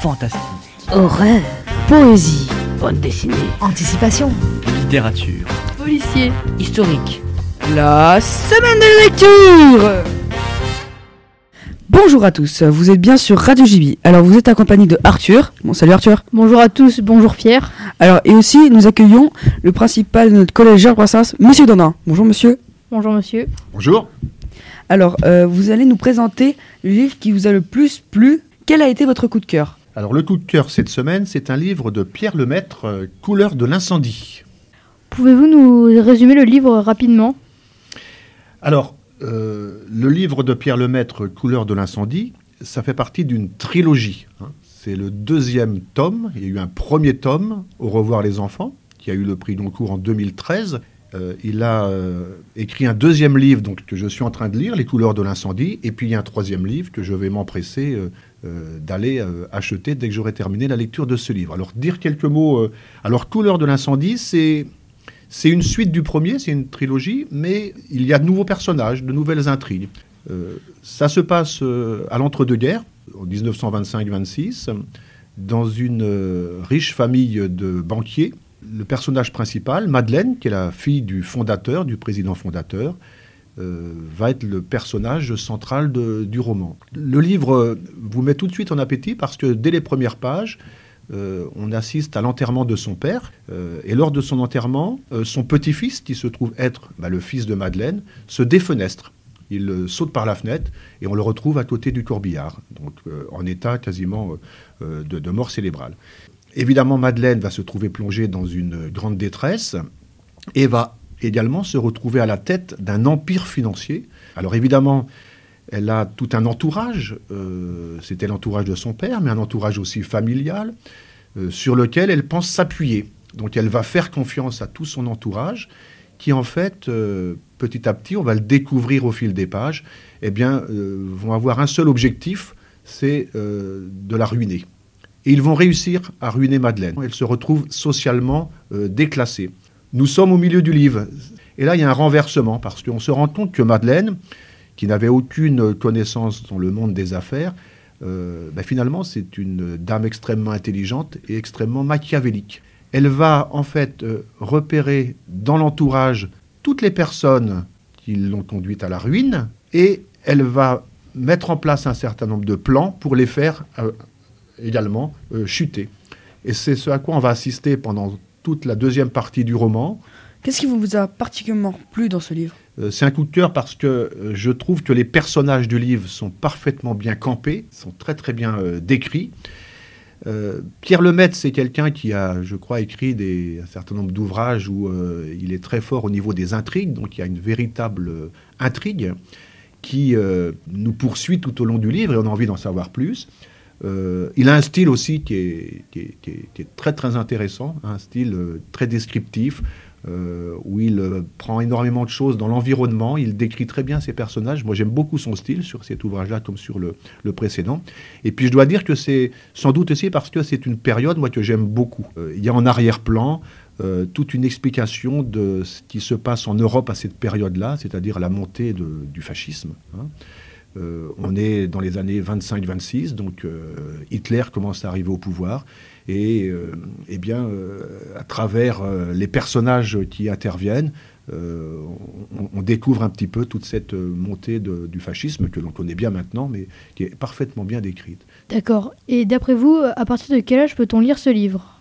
fantastique, Horreur, poésie, bande dessinée, anticipation, littérature, Policier. historique. La semaine de lecture Bonjour à tous, vous êtes bien sur Radio JB. Alors vous êtes accompagné de Arthur. Bon salut Arthur. Bonjour à tous, bonjour Pierre. Alors et aussi nous accueillons le principal de notre collège Georges Brassens, Monsieur Dandin. Bonjour monsieur. Bonjour monsieur. Bonjour. Alors euh, vous allez nous présenter le livre qui vous a le plus plu. Quel a été votre coup de cœur? Alors le coup de cœur cette semaine, c'est un livre de Pierre Lemaître, euh, Couleur de l'incendie. Pouvez-vous nous résumer le livre rapidement? Alors, euh, le livre de Pierre Lemaître, Couleur de l'incendie, ça fait partie d'une trilogie. hein. C'est le deuxième tome. Il y a eu un premier tome, Au revoir les enfants, qui a eu le prix Goncourt en 2013. Euh, il a euh, écrit un deuxième livre donc, que je suis en train de lire, Les couleurs de l'incendie. Et puis a un troisième livre que je vais m'empresser euh, d'aller acheter dès que j'aurai terminé la lecture de ce livre. Alors, dire quelques mots. alors, Couleurs de l'incendie, c'est. C'est une suite du premier, c'est une trilogie, mais il y a de nouveaux personnages, de nouvelles intrigues. Ça se passe à l'entre-deux-guerres, en 1925-26, dans une riche famille de banquiers. Le personnage principal, Madeleine, qui est la fille du fondateur, du président fondateur, euh, va être le personnage central du roman. Le livre vous met tout de suite en appétit parce que dès les premières pages, euh, on assiste à l'enterrement de son père. euh, et lors de son enterrement, son petit-fils, qui se trouve être bah, le fils de Madeleine, se défenestre. Il saute par la fenêtre et on le retrouve à côté du corbillard, donc en état quasiment de mort cérébrale. Évidemment, Madeleine va se trouver plongée dans une grande détresse et va également se retrouver à la tête d'un empire financier. Alors évidemment, elle a tout un entourage, euh, c'était l'entourage de son père, mais un entourage aussi familial, euh, sur lequel elle pense s'appuyer. Donc elle va faire confiance à tout son entourage, qui en fait, euh, petit à petit, on va le découvrir au fil des pages, eh bien, vont avoir un seul objectif, c'est de la ruiner. Et ils vont réussir à ruiner Madeleine. Elle se retrouve socialement euh, déclassée. Nous sommes au milieu du livre. Et là, il y a un renversement, parce qu'on se rend compte que Madeleine, qui n'avait aucune connaissance dans le monde des affaires, euh, ben finalement, c'est une dame extrêmement intelligente et extrêmement machiavélique. Elle va en fait euh, repérer dans l'entourage toutes les personnes qui l'ont conduite à la ruine et elle va mettre en place un certain nombre de plans pour les faire également euh, chuter. Et c'est ce à quoi on va assister pendant toute la deuxième partie du roman. Qu'est-ce qui vous a particulièrement plu dans ce livre? Euh, c'est un coup de cœur parce que euh, je trouve que les personnages du livre sont parfaitement bien campés, sont très très bien décrits. Euh, Pierre Lemaitre, c'est quelqu'un qui a, je crois, écrit des, un certain nombre d'ouvrages où euh, il est très fort au niveau des intrigues, donc il y a une véritable euh, intrigue qui nous poursuit tout au long du livre et on a envie d'en savoir plus. Euh, il a un style aussi qui est, très très intéressant, un style euh, très descriptif, euh, où il prend énormément de choses dans l'environnement, il décrit très bien ses personnages. Moi j'aime beaucoup son style sur cet ouvrage-là comme sur le, précédent. Et puis je dois dire que c'est sans doute aussi parce que c'est une période moi que j'aime beaucoup. Il y a en arrière-plan toute une explication de ce qui se passe en Europe à cette période-là, c'est-à-dire la montée du fascisme. hein. Euh, on est dans les années 25-26, donc euh, Hitler commence à arriver au pouvoir. Et euh, eh bien, à travers les personnages qui interviennent, on, découvre un petit peu toute cette montée du fascisme que l'on connaît bien maintenant, mais qui est parfaitement bien décrite. D'accord. Et d'après vous, à partir de quel âge peut-on lire ce livre?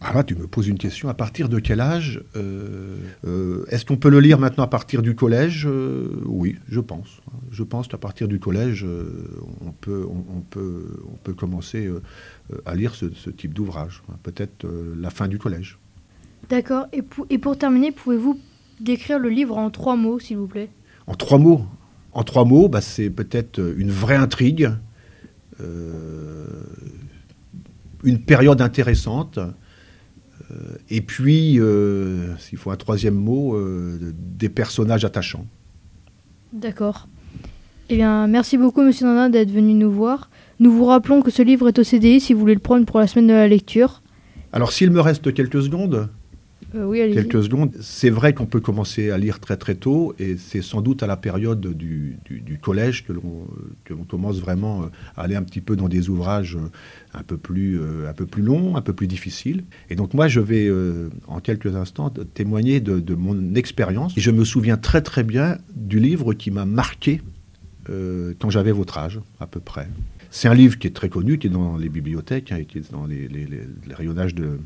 Ah là, tu me poses une question. À partir de quel âge euh, euh, Est-ce qu'on peut le lire maintenant à partir du collège Euh, Oui, je pense. Je pense qu'à partir du collège, on, peut, on, on peut, on peut commencer à lire ce, ce type d'ouvrage. Peut-être euh, la fin du collège. D'accord. Et, pou- et pour terminer, pouvez-vous décrire le livre en trois mots, s'il vous plaît? En trois mots, en trois mots, bah, c'est peut-être une vraie intrigue, une période intéressante, et puis, euh, s'il faut un troisième mot, euh, des personnages attachants. D'accord. Eh bien, merci beaucoup, monsieur Nana, d'être venu nous voir. Nous vous rappelons que ce livre est au CDI si vous voulez le prendre pour la semaine de la lecture. Alors, s'il me reste quelques secondes, Euh, oui, quelques secondes. C'est vrai qu'on peut commencer à lire très très tôt, et c'est sans doute à la période du, collège que l'on commence vraiment euh, à aller un petit peu dans des ouvrages euh, un peu plus, euh, un peu plus longs, un peu plus difficiles. Et donc moi, je vais en quelques instants témoigner de, mon expérience. Je me souviens très très bien du livre qui m'a marqué quand j'avais votre âge, à peu près. C'est un livre qui est très connu, qui est dans les bibliothèques, hein, et qui est dans les rayonnages de,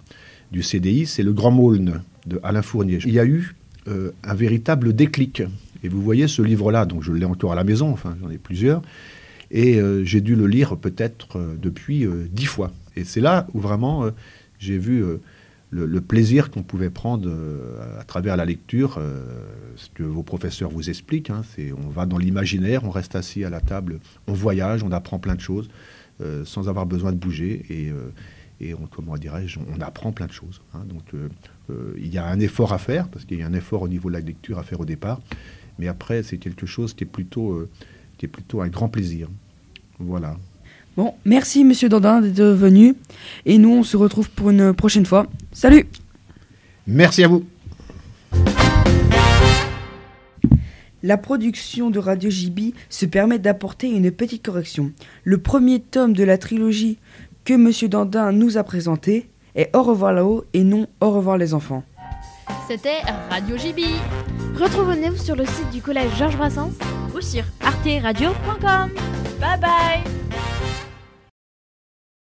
du CDI. C'est Le Grand Maulne de Alain Fournier. Il y a eu euh, un véritable déclic. Et vous voyez ce livre-là, donc je l'ai encore à la maison, enfin j'en ai plusieurs, et euh, j'ai dû le lire peut-être euh, depuis dix fois. Et c'est là où vraiment j'ai vu le, plaisir qu'on pouvait prendre à travers la lecture, ce que vos professeurs vous expliquent. hein, on va dans l'imaginaire, on reste assis à la table, on voyage, on apprend plein de choses sans avoir besoin de bouger et, et on, comment dirais-je, on apprend plein de choses. hein. donc euh, euh, il y a un effort à faire parce qu'il y a un effort au niveau de la lecture à faire au départ, mais après c'est quelque chose qui est plutôt euh, qui est plutôt un grand plaisir. Voilà. Bon, merci Monsieur Dandin d'être venu. Et nous, on se retrouve pour une prochaine fois. Salut Merci à vous. La production de Radio JB se permet d'apporter une petite correction. Le premier tome de la trilogie que Monsieur Dandin nous a présenté est Au revoir là-haut et non Au revoir les enfants. C'était Radio JB Retrouvez-nous sur le site du collège Georges Brassens ou sur arteradio.com. Bye bye